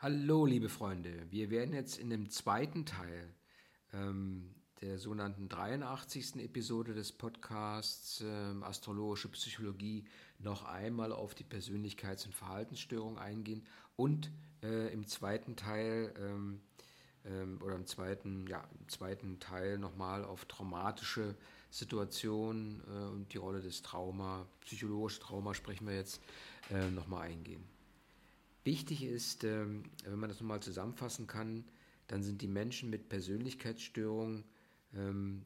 Hallo, liebe Freunde. Wir werden jetzt in dem zweiten Teil ähm, der sogenannten 83. Episode des Podcasts ähm, Astrologische Psychologie noch einmal auf die Persönlichkeits- und Verhaltensstörung eingehen und äh, im zweiten Teil ähm, ähm, oder im zweiten, ja, im zweiten Teil nochmal auf traumatische Situationen äh, und die Rolle des Trauma, psychologisches Trauma sprechen wir jetzt äh, nochmal eingehen. Wichtig ist, ähm, wenn man das nochmal zusammenfassen kann, dann sind die Menschen mit Persönlichkeitsstörungen ähm,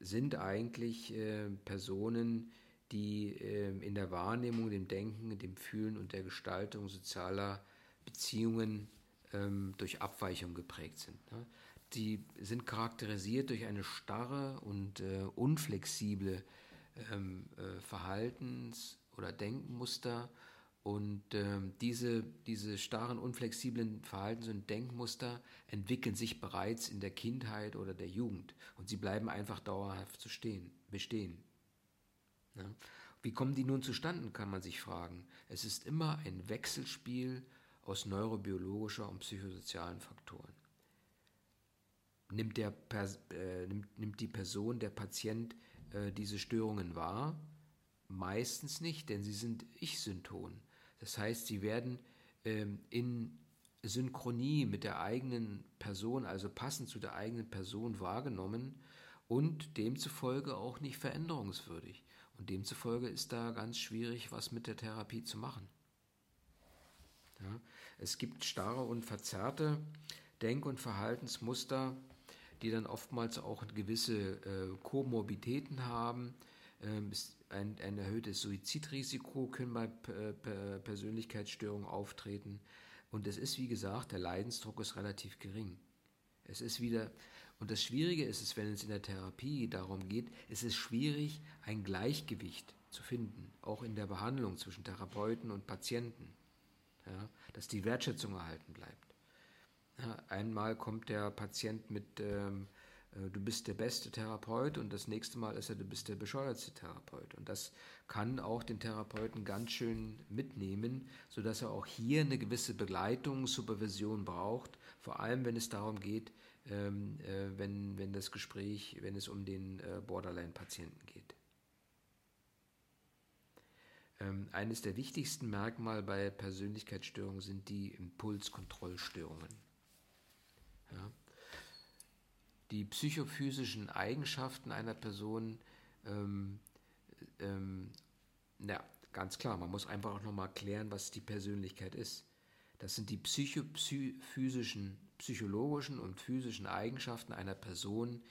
sind eigentlich äh, Personen, die ähm, in der Wahrnehmung, dem Denken, dem Fühlen und der Gestaltung sozialer Beziehungen durch Abweichung geprägt sind. Ne? Die sind charakterisiert durch eine starre und äh, unflexible äh, Verhaltens- oder Denkmuster und ähm, diese, diese starren, unflexiblen Verhaltens- und Denkmuster entwickeln sich bereits in der Kindheit oder der Jugend. Und sie bleiben einfach dauerhaft zu stehen, bestehen. Ja? Wie kommen die nun zustande, kann man sich fragen. Es ist immer ein Wechselspiel aus neurobiologischer und psychosozialen Faktoren. Nimmt, der, äh, nimmt, nimmt die Person, der Patient äh, diese Störungen wahr? Meistens nicht, denn sie sind Ich-Synton. Das heißt, sie werden ähm, in Synchronie mit der eigenen Person, also passend zu der eigenen Person wahrgenommen und demzufolge auch nicht veränderungswürdig. Und demzufolge ist da ganz schwierig, was mit der Therapie zu machen. Ja, es gibt starre und verzerrte Denk- und Verhaltensmuster, die dann oftmals auch gewisse äh, Komorbiditäten haben. Ähm, ein, ein erhöhtes Suizidrisiko können bei Persönlichkeitsstörungen auftreten. Und es ist, wie gesagt, der Leidensdruck ist relativ gering. Es ist wieder, und das Schwierige ist es, wenn es in der Therapie darum geht, es ist schwierig, ein Gleichgewicht zu finden, auch in der Behandlung zwischen Therapeuten und Patienten, ja, dass die Wertschätzung erhalten bleibt. Ja, einmal kommt der Patient mit ähm, äh, du bist der beste Therapeut und das nächste Mal ist er, du bist der bescheuertste Therapeut. Und das kann auch den Therapeuten ganz schön mitnehmen, sodass er auch hier eine gewisse Begleitung, Supervision braucht, vor allem wenn es darum geht, ähm, äh, wenn, wenn das Gespräch, wenn es um den äh, Borderline-Patienten geht. Ähm, eines der wichtigsten Merkmale bei Persönlichkeitsstörungen sind die Impulskontrollstörungen. Ja die psychophysischen Eigenschaften einer Person, ähm, ähm, na, ganz klar, man muss einfach auch nochmal klären, was die Persönlichkeit ist. Das sind die psychophysischen, psychologischen und physischen Eigenschaften einer Person,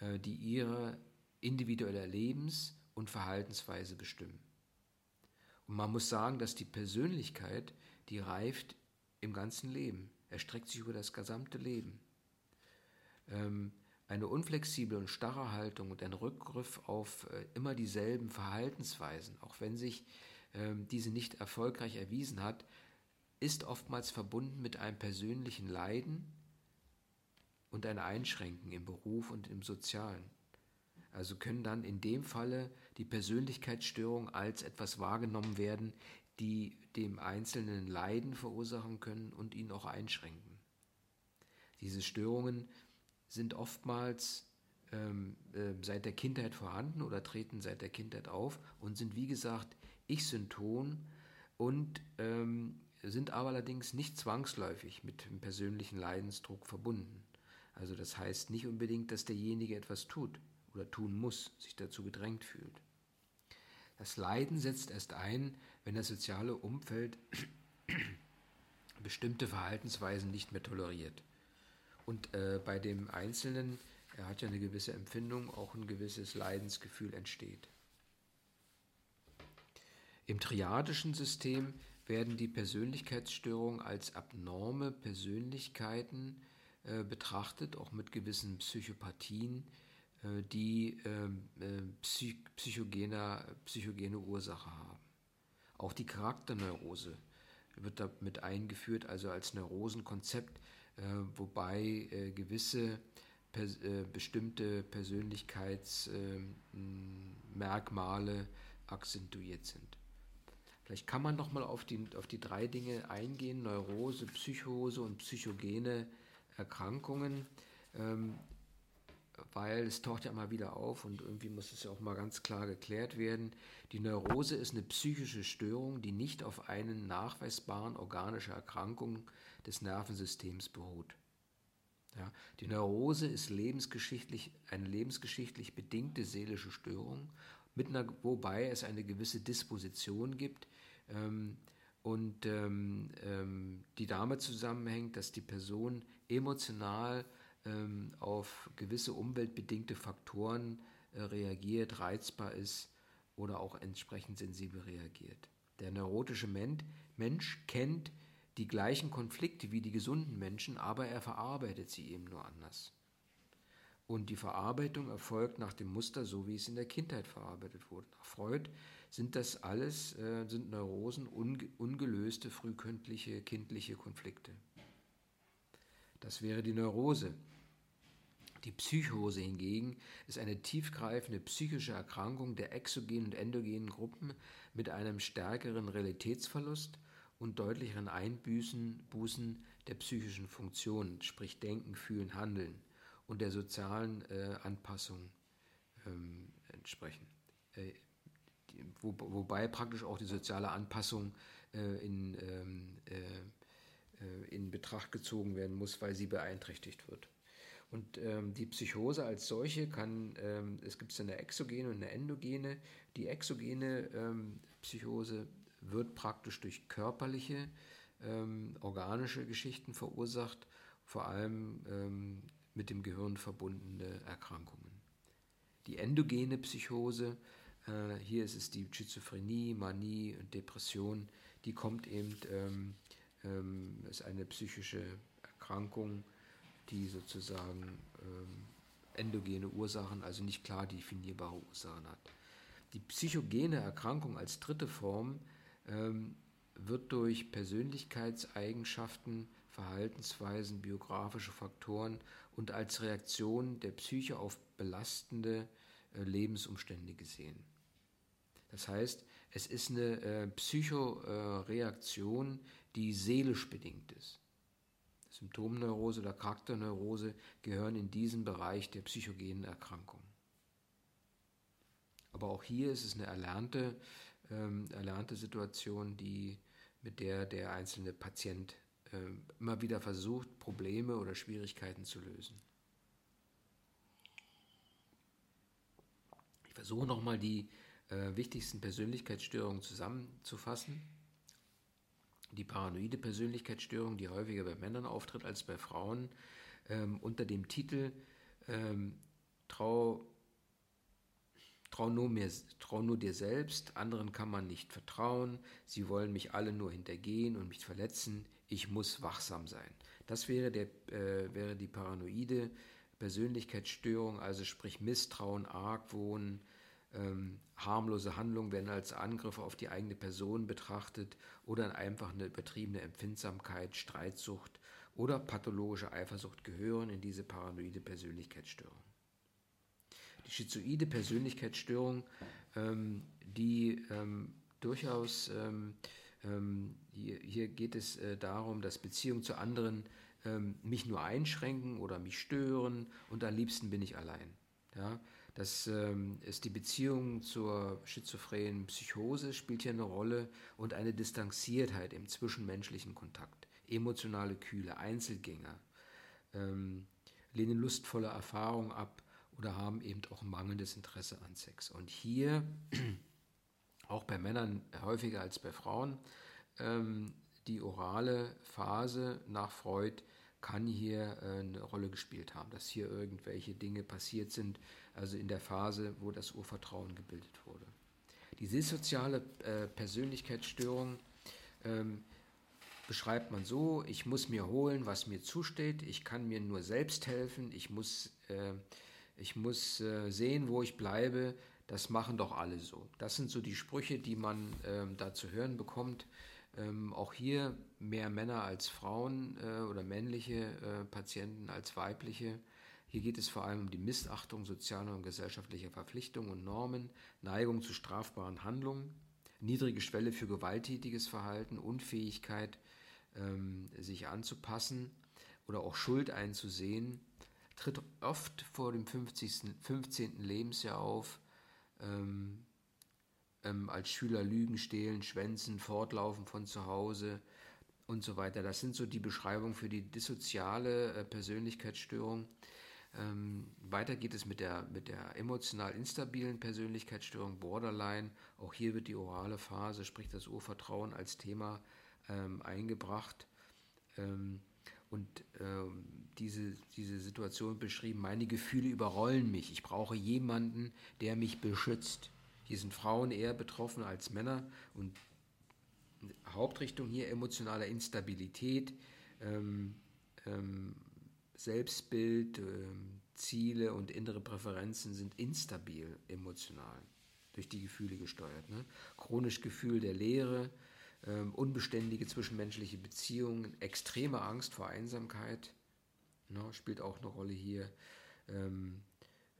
äh, die ihre individuelle Lebens- und Verhaltensweise bestimmen. Und man muss sagen, dass die Persönlichkeit, die reift im ganzen Leben, erstreckt sich über das gesamte Leben. Ähm, eine unflexible und starre Haltung und ein Rückgriff auf äh, immer dieselben Verhaltensweisen, auch wenn sich ähm, diese nicht erfolgreich erwiesen hat, ist oftmals verbunden mit einem persönlichen Leiden und ein Einschränken im Beruf und im Sozialen. Also können dann in dem Falle die Persönlichkeitsstörungen als etwas wahrgenommen werden, die dem Einzelnen Leiden verursachen können und ihn auch einschränken. Diese Störungen sind oftmals ähm, äh, seit der Kindheit vorhanden oder treten seit der Kindheit auf und sind wie gesagt Ich-Synton und ähm, sind aber allerdings nicht zwangsläufig mit dem persönlichen Leidensdruck verbunden. Also das heißt nicht unbedingt, dass derjenige etwas tut oder tun muss, sich dazu gedrängt fühlt. Das Leiden setzt erst ein, wenn das soziale Umfeld bestimmte Verhaltensweisen nicht mehr toleriert. Und äh, bei dem Einzelnen, er hat ja eine gewisse Empfindung, auch ein gewisses Leidensgefühl entsteht. Im triadischen System werden die Persönlichkeitsstörungen als abnorme Persönlichkeiten äh, betrachtet, auch mit gewissen Psychopathien, äh, die ähm, äh, psych psychogene, psychogene Ursache haben. Auch die Charakterneurose wird damit eingeführt, also als Neurosenkonzept, wobei äh, gewisse pers äh, bestimmte Persönlichkeitsmerkmale akzentuiert sind. Vielleicht kann man noch mal auf die, auf die drei Dinge eingehen, Neurose, Psychose und psychogene Erkrankungen, ähm, weil es taucht ja immer wieder auf und irgendwie muss es ja auch mal ganz klar geklärt werden. Die Neurose ist eine psychische Störung, die nicht auf einen nachweisbaren organischen Erkrankung des Nervensystems beruht. Ja, die Neurose ist lebensgeschichtlich, eine lebensgeschichtlich bedingte seelische Störung, einer, wobei es eine gewisse Disposition gibt ähm, und ähm, ähm, die damit zusammenhängt, dass die Person emotional auf gewisse umweltbedingte Faktoren äh, reagiert, reizbar ist oder auch entsprechend sensibel reagiert. Der neurotische Mensch kennt die gleichen Konflikte wie die gesunden Menschen, aber er verarbeitet sie eben nur anders. Und die Verarbeitung erfolgt nach dem Muster, so wie es in der Kindheit verarbeitet wurde. Nach Freud sind das alles, äh, sind Neurosen unge ungelöste frühkindliche kindliche Konflikte. Das wäre die Neurose. Die Psychose hingegen ist eine tiefgreifende psychische Erkrankung der exogenen und endogenen Gruppen mit einem stärkeren Realitätsverlust und deutlicheren Einbußen Bußen der psychischen Funktionen, sprich Denken, Fühlen, Handeln und der sozialen äh, Anpassung ähm, entsprechen. Äh, die, wo, wobei praktisch auch die soziale Anpassung äh, in, ähm, äh, äh, in Betracht gezogen werden muss, weil sie beeinträchtigt wird. Und ähm, die Psychose als solche kann, ähm, es gibt eine exogene und eine endogene. Die exogene ähm, Psychose wird praktisch durch körperliche, ähm, organische Geschichten verursacht, vor allem ähm, mit dem Gehirn verbundene Erkrankungen. Die endogene Psychose, äh, hier ist es die Schizophrenie, Manie und Depression, die kommt eben, ähm, ist eine psychische Erkrankung, die sozusagen ähm, endogene Ursachen, also nicht klar definierbare Ursachen hat. Die psychogene Erkrankung als dritte Form ähm, wird durch Persönlichkeitseigenschaften, Verhaltensweisen, biografische Faktoren und als Reaktion der Psyche auf belastende äh, Lebensumstände gesehen. Das heißt, es ist eine äh, Psychoreaktion, die seelisch bedingt ist. Symptomneurose oder Charakterneurose gehören in diesen Bereich der psychogenen Erkrankung. Aber auch hier ist es eine erlernte, ähm, erlernte Situation, die, mit der der einzelne Patient äh, immer wieder versucht, Probleme oder Schwierigkeiten zu lösen. Ich versuche nochmal die äh, wichtigsten Persönlichkeitsstörungen zusammenzufassen die paranoide Persönlichkeitsstörung, die häufiger bei Männern auftritt als bei Frauen, ähm, unter dem Titel ähm, Trau, trau, nur mir, trau nur dir selbst, anderen kann man nicht vertrauen, sie wollen mich alle nur hintergehen und mich verletzen, ich muss wachsam sein. Das wäre, der, äh, wäre die paranoide Persönlichkeitsstörung, also sprich Misstrauen, Argwohn, ähm, harmlose Handlungen werden als Angriffe auf die eigene Person betrachtet oder einfach eine übertriebene Empfindsamkeit, Streitsucht oder pathologische Eifersucht gehören in diese paranoide Persönlichkeitsstörung. Die schizoide Persönlichkeitsstörung, ähm, die ähm, durchaus, ähm, ähm, hier, hier, geht es äh, darum, dass Beziehungen zu anderen ähm, mich nur einschränken oder mich stören und am liebsten bin ich allein. Ja? Das ähm, ist die Beziehung zur schizophrenen Psychose spielt hier eine Rolle und eine Distanziertheit im zwischenmenschlichen Kontakt, emotionale Kühle, Einzelgänger, ähm, lehnen lustvolle Erfahrungen ab oder haben eben auch mangelndes Interesse an Sex. Und hier, auch bei Männern häufiger als bei Frauen, ähm, die orale Phase nach Freud kann hier äh, eine Rolle gespielt haben, dass hier irgendwelche Dinge passiert sind, also in der Phase, wo das Urvertrauen gebildet wurde. Die dissoziale äh, Persönlichkeitsstörung ähm, beschreibt man so, ich muss mir holen, was mir zusteht, ich kann mir nur selbst helfen, ich muss, äh, ich muss äh, sehen, wo ich bleibe, das machen doch alle so. Das sind so die Sprüche, die man ähm, da zu hören bekommt. Ähm, auch hier mehr Männer als Frauen äh, oder männliche äh, Patienten als weibliche. Hier geht es vor allem um die Missachtung sozialer und gesellschaftlicher Verpflichtungen und Normen, Neigung zu strafbaren Handlungen, niedrige Schwelle für gewalttätiges Verhalten, Unfähigkeit, ähm, sich anzupassen oder auch Schuld einzusehen, tritt oft vor dem 50, 15. Lebensjahr auf. Ähm, ähm, als Schüler lügen, stehlen, schwänzen, fortlaufen von zu Hause und so weiter. Das sind so die Beschreibungen für die dissoziale äh, Persönlichkeitsstörung. Ähm, weiter geht es mit der, mit der emotional instabilen Persönlichkeitsstörung, Borderline. Auch hier wird die orale Phase, sprich das Urvertrauen, als Thema ähm, eingebracht. Ähm, und ähm, diese, diese Situation beschrieben, meine Gefühle überrollen mich. Ich brauche jemanden, der mich beschützt. Hier sind Frauen eher betroffen als Männer und Hauptrichtung hier emotionale Instabilität, ähm, ähm, Selbstbild, ähm, Ziele und innere Präferenzen sind instabil emotional, durch die Gefühle gesteuert. Ne? Chronisch Gefühl der Leere, ähm, unbeständige zwischenmenschliche Beziehungen, extreme Angst vor Einsamkeit, ne, spielt auch eine Rolle hier. Ähm,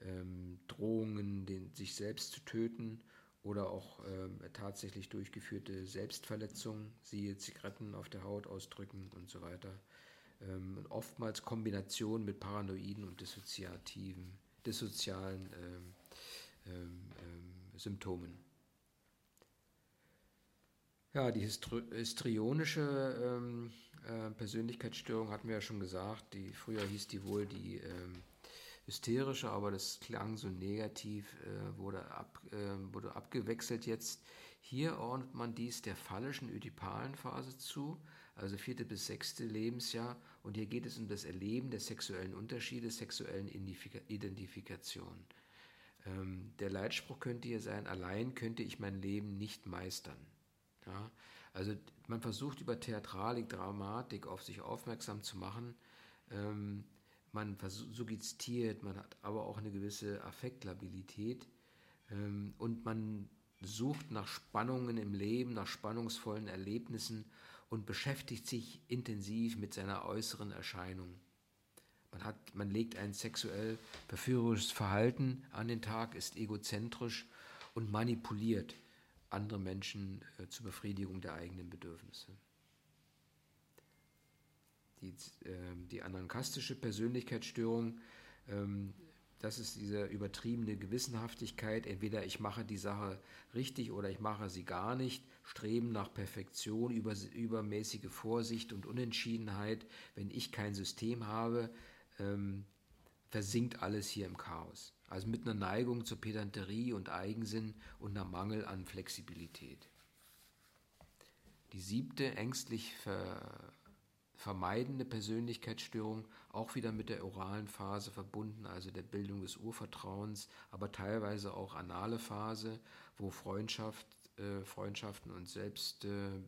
ähm, Drohungen, den, sich selbst zu töten oder auch ähm, tatsächlich durchgeführte Selbstverletzungen, siehe Zigaretten auf der Haut ausdrücken und so weiter. Ähm, oftmals Kombination mit paranoiden und dissoziativen, dissozialen ähm, ähm, ähm, Symptomen. Ja, die histrionische äh, Persönlichkeitsstörung hatten wir ja schon gesagt. Die, früher hieß die wohl die hysterische, aber das klang so negativ, äh, wurde, ab, äh, wurde abgewechselt jetzt. Hier ordnet man dies der phallischen ödipalen Phase zu, also vierte bis sechste Lebensjahr. Und hier geht es um das Erleben der sexuellen Unterschiede, sexuellen Identifikation. Ähm, der Leitspruch könnte hier sein, allein könnte ich mein Leben nicht meistern. Ja? Also man versucht über Theatralik, Dramatik auf sich aufmerksam zu machen. Ähm, man suggestiert, man hat aber auch eine gewisse Affektlabilität ähm, und man sucht nach Spannungen im Leben, nach spannungsvollen Erlebnissen und beschäftigt sich intensiv mit seiner äußeren Erscheinung. Man, hat, man legt ein sexuell verführerisches Verhalten an den Tag, ist egozentrisch und manipuliert andere Menschen äh, zur Befriedigung der eigenen Bedürfnisse die, äh, die anankastische Persönlichkeitsstörung, ähm, das ist diese übertriebene Gewissenhaftigkeit. Entweder ich mache die Sache richtig oder ich mache sie gar nicht. Streben nach Perfektion, über, übermäßige Vorsicht und Unentschiedenheit. Wenn ich kein System habe, ähm, versinkt alles hier im Chaos. Also mit einer Neigung zur Pedanterie und Eigensinn und einer Mangel an Flexibilität. Die siebte, ängstlich ver vermeidende Persönlichkeitsstörung, auch wieder mit der oralen Phase verbunden, also der Bildung des Urvertrauens, aber teilweise auch anale Phase, wo Freundschaft, äh, Freundschaften und Selbst, äh, äh,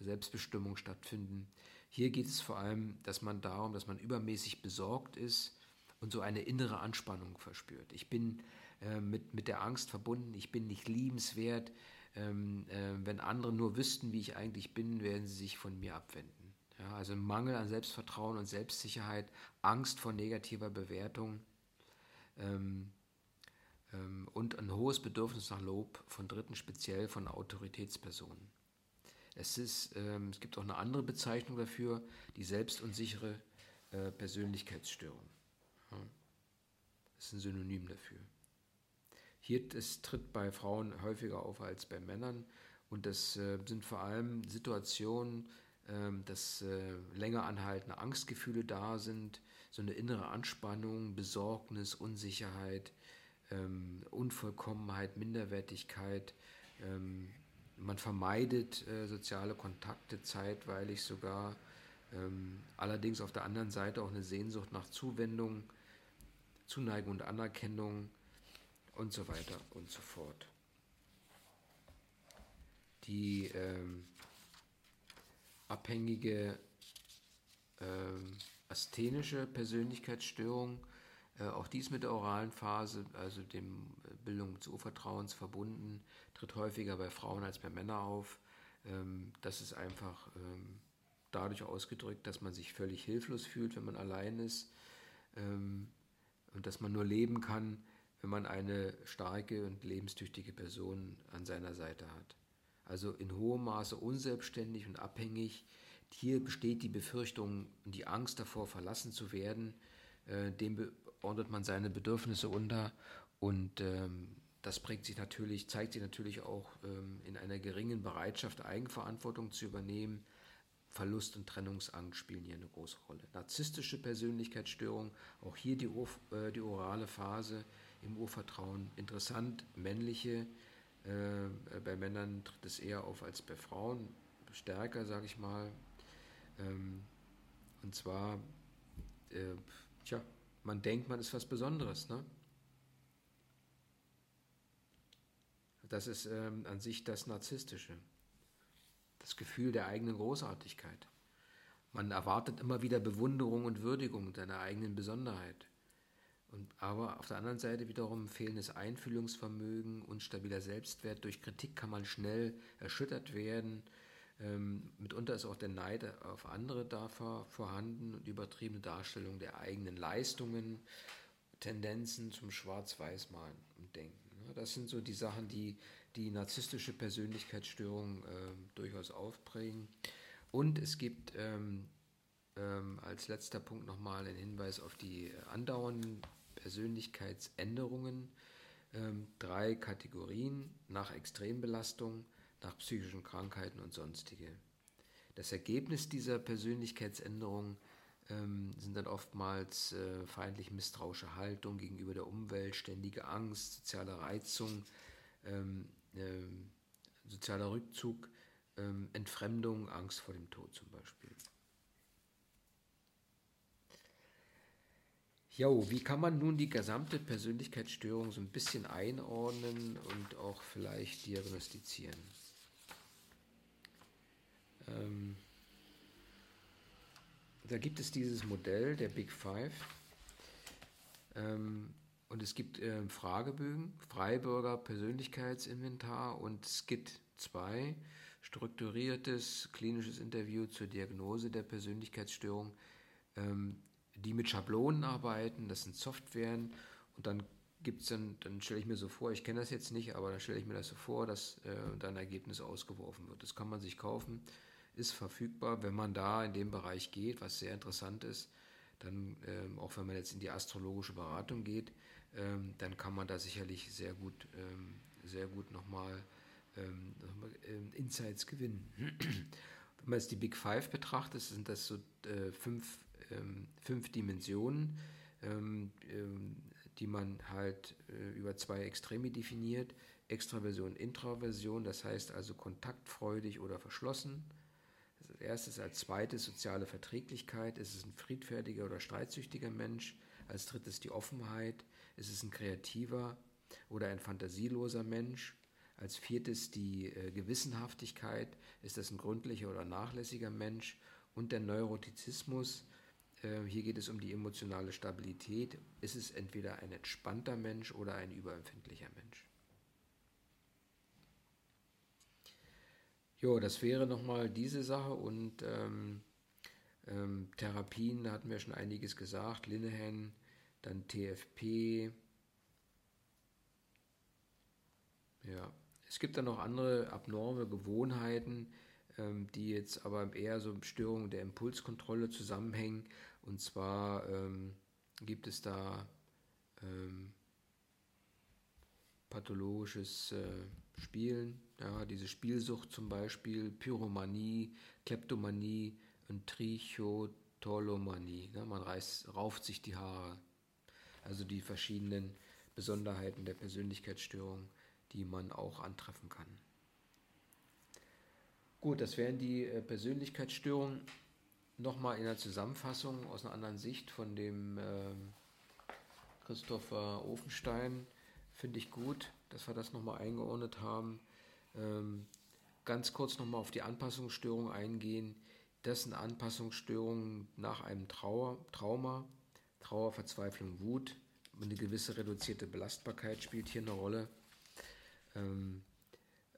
Selbstbestimmung stattfinden. Hier geht es vor allem, dass man darum, dass man übermäßig besorgt ist und so eine innere Anspannung verspürt. Ich bin äh, mit, mit der Angst verbunden, ich bin nicht liebenswert, ähm, äh, wenn andere nur wüssten, wie ich eigentlich bin, werden sie sich von mir abwenden. Ja, also Mangel an Selbstvertrauen und Selbstsicherheit, Angst vor negativer Bewertung ähm, und ein hohes Bedürfnis nach Lob von Dritten, speziell von Autoritätspersonen. Es, ist, ähm, es gibt auch eine andere Bezeichnung dafür, die selbstunsichere äh, Persönlichkeitsstörung. Ja, das ist ein Synonym dafür. Hier das tritt bei Frauen häufiger auf als bei Männern und das äh, sind vor allem Situationen, äh, dass länger anhaltende Angstgefühle da sind, so eine innere Anspannung, Besorgnis, Unsicherheit, ähm, Unvollkommenheit, Minderwertigkeit. Ähm, man vermeidet äh, soziale Kontakte zeitweilig sogar. Ähm, allerdings auf der anderen Seite auch eine Sehnsucht nach Zuwendung, Zuneigung und Anerkennung und so weiter und so fort. Die ähm, abhängige ähm, asthenische Persönlichkeitsstörung, auch dies mit der oralen Phase, also dem äh, Bildung des Urvertrauens verbunden, tritt häufiger bei Frauen als bei Männern auf. Ähm, das ist einfach ähm, dadurch ausgedrückt, dass man sich völlig hilflos fühlt, wenn man allein ist ähm, und dass man nur leben kann, wenn man eine starke und lebenstüchtige Person an seiner Seite hat. Also in hohem Maße unselbstständig und abhängig. Hier besteht die Befürchtung und die Angst davor, verlassen zu werden. Äh, dem ordnet man seine Bedürfnisse unter und ähm, das prägt sich natürlich, zeigt sich natürlich auch ähm, in einer geringen Bereitschaft, Eigenverantwortung zu übernehmen. Verlust und Trennungsangst spielen hier eine große Rolle. Narzisstische Persönlichkeitsstörung, auch hier die, äh, die orale Phase im Urvertrauen. Interessant, männliche, äh, bei Männern tritt es eher auf als bei Frauen, stärker, sage ich mal. Ähm, und zwar, äh, tja, man denkt, man ist was Besonderes. Ne? Das ist ähm, an sich das Narzisstische das Gefühl der eigenen Großartigkeit. Man erwartet immer wieder Bewunderung und Würdigung deiner eigenen Besonderheit. Und, aber auf der anderen Seite wiederum fehlendes Einfühlungsvermögen und stabiler Selbstwert. Durch Kritik kann man schnell erschüttert werden. Ähm, mitunter ist auch der Neid auf andere da vorhanden und übertriebene Darstellung der eigenen Leistungen, Tendenzen zum Schwarz-Weiß-Malen und Denken. Das sind so die Sachen, die die narzisstische Persönlichkeitsstörung äh, durchaus aufprägen. Und es gibt ähm, ähm, als letzter Punkt nochmal einen Hinweis auf die andauernden Persönlichkeitsänderungen. Ähm, drei Kategorien nach Extrembelastung, nach psychischen Krankheiten und sonstige. Das Ergebnis dieser Persönlichkeitsänderung ähm, sind dann oftmals äh, feindlich misstrauische Haltung gegenüber der Umwelt, ständige Angst, soziale Reizung, ähm, ähm, sozialer Rückzug, ähm, Entfremdung, Angst vor dem Tod zum Beispiel. Jo, wie kann man nun die gesamte Persönlichkeitsstörung so ein bisschen einordnen und auch vielleicht diagnostizieren? Ähm, da gibt es dieses Modell der Big Five. Ähm, und es gibt äh, Fragebögen, Freibürger Persönlichkeitsinventar und SKIT 2, strukturiertes klinisches Interview zur Diagnose der Persönlichkeitsstörung, ähm, die mit Schablonen arbeiten, das sind Softwaren und dann gibt es dann, dann stelle ich mir so vor, ich kenne das jetzt nicht, aber dann stelle ich mir das so vor, dass äh, dann ein Ergebnis ausgeworfen wird. Das kann man sich kaufen, ist verfügbar, wenn man da in dem Bereich geht, was sehr interessant ist, dann ähm, auch wenn man jetzt in die astrologische Beratung geht, ähm, dann kann man da sicherlich sehr gut, ähm, sehr gut nochmal ähm, ähm, Insights gewinnen. Wenn man jetzt die Big Five betrachtet, sind das so äh, fünf, ähm, fünf Dimensionen, ähm, die man halt äh, über zwei Extreme definiert. Extraversion, Introversion, das heißt also kontaktfreudig oder verschlossen. Als erstes, als zweites soziale Verträglichkeit. Ist es ein friedfertiger oder streitsüchtiger Mensch? Als drittes die Offenheit. Ist es ein kreativer oder ein fantasieloser Mensch? Als viertes die äh, Gewissenhaftigkeit. Ist das ein gründlicher oder nachlässiger Mensch? Und der Neurotizismus. Äh, hier geht es um die emotionale Stabilität. Ist es entweder ein entspannter Mensch oder ein überempfindlicher Mensch? Jo, das wäre nochmal diese Sache und ähm, ähm, Therapien, da hatten wir schon einiges gesagt. Linehan dann TFP. Ja, es gibt dann noch andere abnorme Gewohnheiten, ähm, die jetzt aber eher so Störungen der Impulskontrolle zusammenhängen. Und zwar ähm, gibt es da ähm, pathologisches äh, Spielen, ja, diese Spielsucht zum Beispiel, Pyromanie, Kleptomanie und Trichotolomanie. Ne? Man reißt, rauft sich die Haare also die verschiedenen Besonderheiten der Persönlichkeitsstörung, die man auch antreffen kann. Gut, das wären die äh, Persönlichkeitsstörungen. Nochmal in der Zusammenfassung aus einer anderen Sicht von dem äh, Christopher Ofenstein. Finde ich gut, dass wir das nochmal eingeordnet haben. Ähm, ganz kurz nochmal auf die Anpassungsstörung eingehen. Das sind Anpassungsstörungen nach einem Trauer, Trauma Trauer, Verzweiflung, Wut. Eine gewisse reduzierte Belastbarkeit spielt hier eine Rolle. Ähm,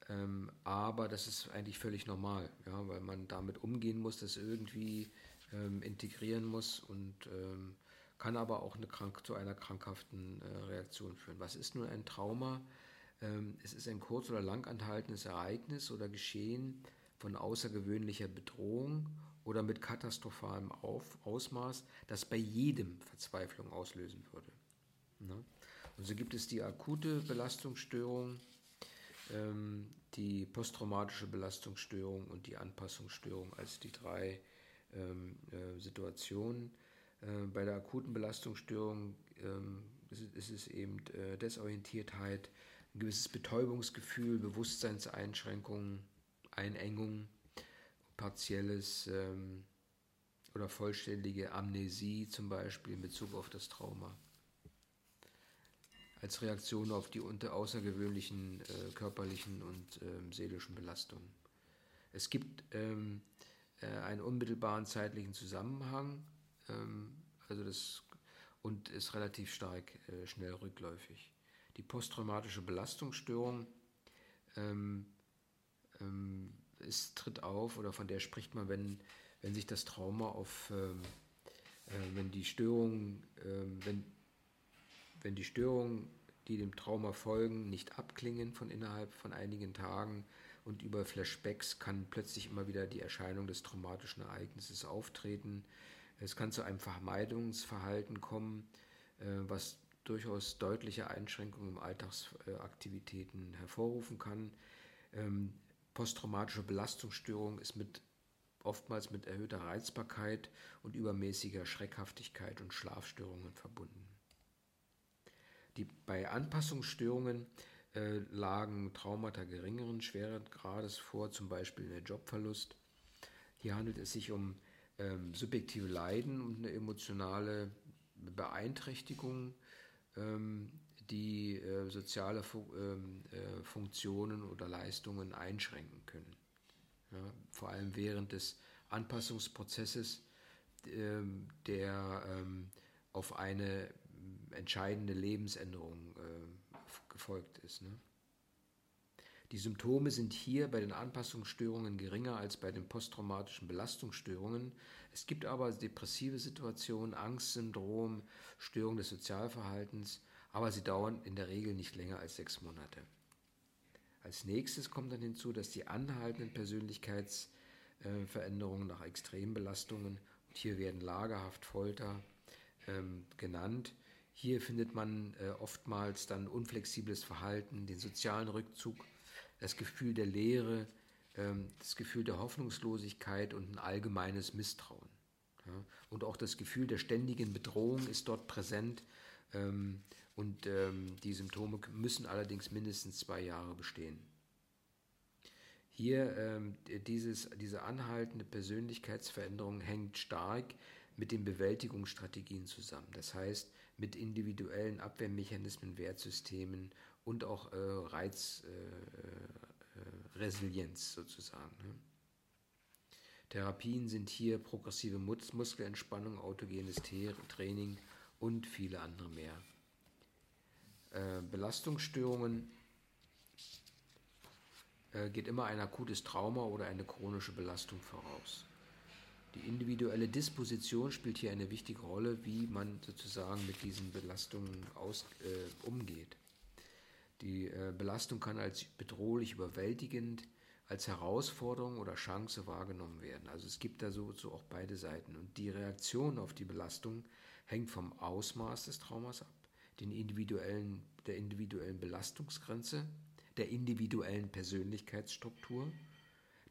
ähm, aber das ist eigentlich völlig normal, ja, weil man damit umgehen muss, das irgendwie ähm, integrieren muss und ähm, kann aber auch eine krank, zu einer krankhaften äh, Reaktion führen. Was ist nun ein Trauma? Ähm, es ist ein kurz- oder lang anhaltendes Ereignis oder Geschehen von außergewöhnlicher Bedrohung oder mit katastrophalem Auf Ausmaß, das bei jedem Verzweiflung auslösen würde. Ne? Und so gibt es die akute Belastungsstörung, ähm, die posttraumatische Belastungsstörung und die Anpassungsstörung als die drei ähm, äh, Situationen. Äh, bei der akuten Belastungsstörung ähm, ist, es eben äh, Desorientiertheit, ein gewisses Betäubungsgefühl, Bewusstseinseinschränkungen, Einengung, partielles ähm, oder vollständige Amnesie zum Beispiel in Bezug auf das Trauma. Als Reaktion auf die unter außergewöhnlichen äh, körperlichen und ähm, seelischen Belastungen. Es gibt ähm, äh, einen unmittelbaren zeitlichen Zusammenhang, also das und ist relativ stark äh, schnell rückläufig. Die posttraumatische Belastungsstörung ähm, ähm, es tritt auf oder von der spricht man, wenn, wenn sich das Trauma auf, ähm, äh, wenn die Störungen, äh, wenn, wenn die Störungen, die dem Trauma folgen, nicht abklingen von innerhalb von einigen Tagen und über Flashbacks kann plötzlich immer wieder die Erscheinung des traumatischen Ereignisses auftreten. Es kann zu einem Vermeidungsverhalten kommen, äh, was durchaus deutliche Einschränkungen im Alltagsaktivitäten hervorrufen kann. Ähm, posttraumatische Belastungsstörung ist mit oftmals mit erhöhter Reizbarkeit und übermäßiger Schreckhaftigkeit und Schlafstörungen verbunden. Die, bei Anpassungsstörungen äh, lagen Traumata geringeren Schweregrades vor, zum Beispiel der Jobverlust. Hier handelt es sich um ähm, subjektive Leiden und eine emotionale Beeinträchtigung, ähm, die äh, soziale Fu ähm, äh, Funktionen oder Leistungen einschränken können. Ja, vor allem während des Anpassungsprozesses, ähm, der ähm, auf eine entscheidende Lebensänderung äh, gefolgt ist. Ne? Die Symptome sind hier bei den Anpassungsstörungen geringer als bei den posttraumatischen Belastungsstörungen. Es gibt aber depressive Situationen, Angstsyndrom, Störung des Sozialverhaltens, aber sie dauern in der Regel nicht länger als sechs Monate. Als nächstes kommt dann hinzu, dass die anhaltenden Persönlichkeitsveränderungen nach Extrembelastungen, und hier werden lagerhaft Folter ähm, genannt, hier findet man äh, oftmals dann unflexibles Verhalten, den sozialen Rückzug, das Gefühl der Leere, ähm, das Gefühl der Hoffnungslosigkeit und ein allgemeines Misstrauen. Und auch das Gefühl der ständigen Bedrohung ist dort präsent. Ähm, und ähm, die Symptome müssen allerdings mindestens zwei Jahre bestehen. Hier dieses, diese anhaltende Persönlichkeitsveränderung hängt stark mit den Bewältigungsstrategien zusammen. Das heißt, mit individuellen Abwehrmechanismen, Wertsystemen und auch äh, Reizresilienz äh, äh, sozusagen. Ne? Therapien sind hier progressive Mus Muskelentspannung, autogenes Training und viele andere mehr. Äh, Belastungsstörungen geht immer ein akutes Trauma oder eine chronische Belastung voraus. Die individuelle Disposition spielt hier eine wichtige Rolle, wie man sozusagen mit diesen Belastungen aus, äh, umgeht. Die äh, Belastung kann als bedrohlich überwältigend, als Herausforderung oder Chance wahrgenommen werden. Also es gibt da so, auch beide Seiten. Und die Reaktion auf die Belastung hängt vom Ausmaß des Traumas ab, den individuellen, der individuellen Belastungsgrenze, der individuellen Persönlichkeitsstruktur,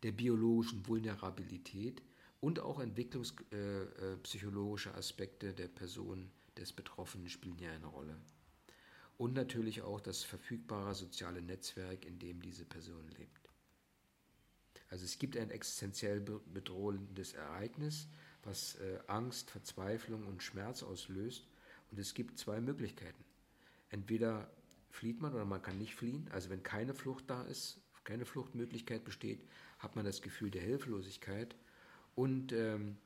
der biologischen Vulnerabilität und auch entwicklungspsychologische äh, äh, Aspekte der Person des Betroffenen spielen hier eine Rolle. Und natürlich auch das verfügbare soziale Netzwerk, in dem diese Person lebt. Also es gibt ein existenziell bedrohendes Ereignis, was äh, Angst, Verzweiflung und Schmerz auslöst. Und es gibt zwei Möglichkeiten. Entweder flieht man oder man kann nicht fliehen. Also wenn keine Flucht da ist, keine Fluchtmöglichkeit besteht, hat man das Gefühl der Hilflosigkeit und ähm,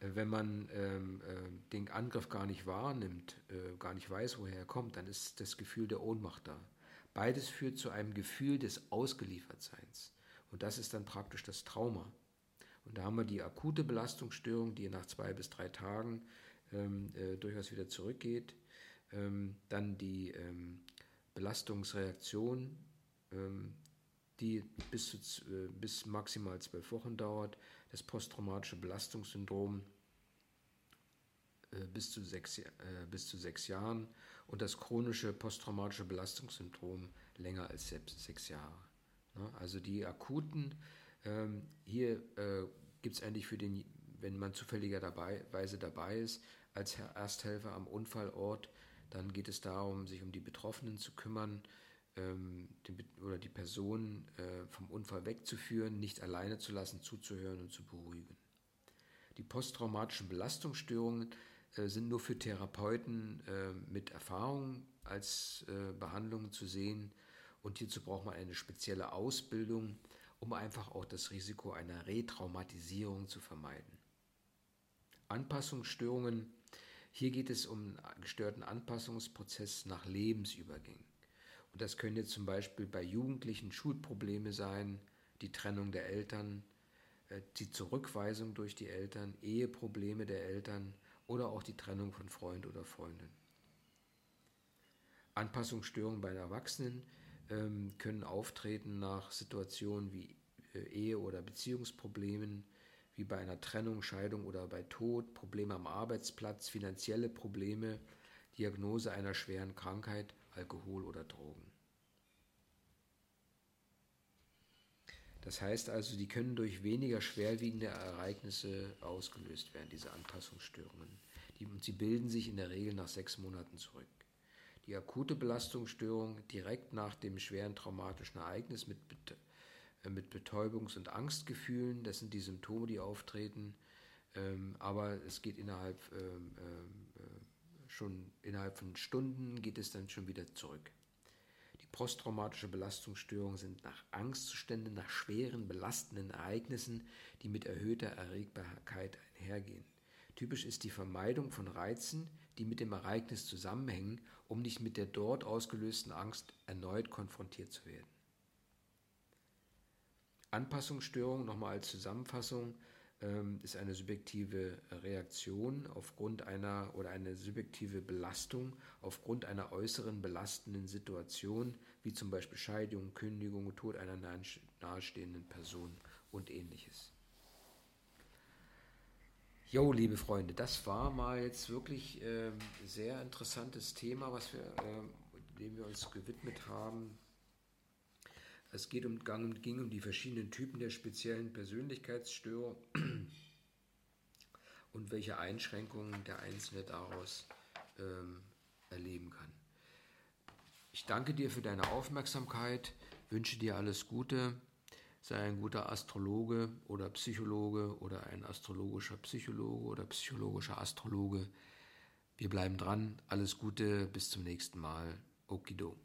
wenn man ähm, äh, den Angriff gar nicht wahrnimmt, äh, gar nicht weiß, woher er kommt, dann ist das Gefühl der Ohnmacht da. Beides führt zu einem Gefühl des Ausgeliefertseins. Und das ist dann praktisch das Trauma. Und da haben wir die akute Belastungsstörung, die nach zwei bis drei Tagen ähm, äh, durchaus wieder zurückgeht. Ähm, dann die ähm, Belastungsreaktion, ähm, die bis, zu, äh, bis maximal zwölf Wochen dauert. Das posttraumatische Belastungssyndrom äh, bis, zu sechs, äh, bis zu sechs Jahren und das chronische posttraumatische Belastungssyndrom länger als sechs Jahre. Ne? Also die akuten, ähm, hier äh, gibt es eigentlich für den, wenn man zufälligerweise dabei ist, als Ersthelfer am Unfallort, dann geht es darum, sich um die Betroffenen zu kümmern ähm, die, oder die Person äh, vom Unfall wegzuführen, nicht alleine zu lassen, zuzuhören und zu beruhigen. Die posttraumatischen Belastungsstörungen äh, sind nur für Therapeuten äh, mit Erfahrung als äh, Behandlung zu sehen. Und hierzu braucht man eine spezielle Ausbildung, um einfach auch das Risiko einer Retraumatisierung zu vermeiden. Anpassungsstörungen. Hier geht es um einen gestörten Anpassungsprozess nach Lebensübergängen. Und das können jetzt zum Beispiel bei Jugendlichen Schulprobleme sein, die Trennung der Eltern, die Zurückweisung durch die Eltern, Eheprobleme der Eltern, oder auch die Trennung von Freund oder Freundin. Anpassungsstörungen bei Erwachsenen ähm, können auftreten nach Situationen wie äh, Ehe- oder Beziehungsproblemen, wie bei einer Trennung, Scheidung oder bei Tod, Probleme am Arbeitsplatz, finanzielle Probleme, Diagnose einer schweren Krankheit, Alkohol oder Drogen. Das heißt also, die können durch weniger schwerwiegende Ereignisse ausgelöst werden, diese Anpassungsstörungen. Die, und sie bilden sich in der Regel nach sechs Monaten zurück. Die akute Belastungsstörung direkt nach dem schweren traumatischen Ereignis mit, äh, mit Betäubungs- und Angstgefühlen, das sind die Symptome, die auftreten, ähm, aber es geht innerhalb ähm, äh, schon innerhalb von Stunden geht es dann schon wieder zurück. Posttraumatische Belastungsstörungen sind nach Angstzuständen, nach schweren, belastenden Ereignissen, die mit erhöhter Erregbarkeit einhergehen. Typisch ist die Vermeidung von Reizen, die mit dem Ereignis zusammenhängen, um nicht mit der dort ausgelösten Angst erneut konfrontiert zu werden. Anpassungsstörung, nochmal als Zusammenfassung, ähm, ist eine subjektive Reaktion aufgrund einer oder eine subjektive Belastung aufgrund einer äußeren belastenden Situation, wie zum Beispiel Scheidung, Kündigung, Tod einer nahestehenden Person und ähnliches. Jo, liebe Freunde, das war mal jetzt wirklich äh, sehr interessantes Thema, was wir, äh, dem wir uns gewidmet haben. Es geht um, ging um die verschiedenen Typen der speziellen Persönlichkeitsstörung und welche Einschränkungen der Einzelne daraus ähm, erleben kann. Ich danke dir für deine Aufmerksamkeit, wünsche dir alles Gute, sei ein guter Astrologe oder Psychologe oder ein astrologischer Psychologe oder psychologischer Astrologe. Wir bleiben dran, alles Gute, bis zum nächsten Mal. Okido.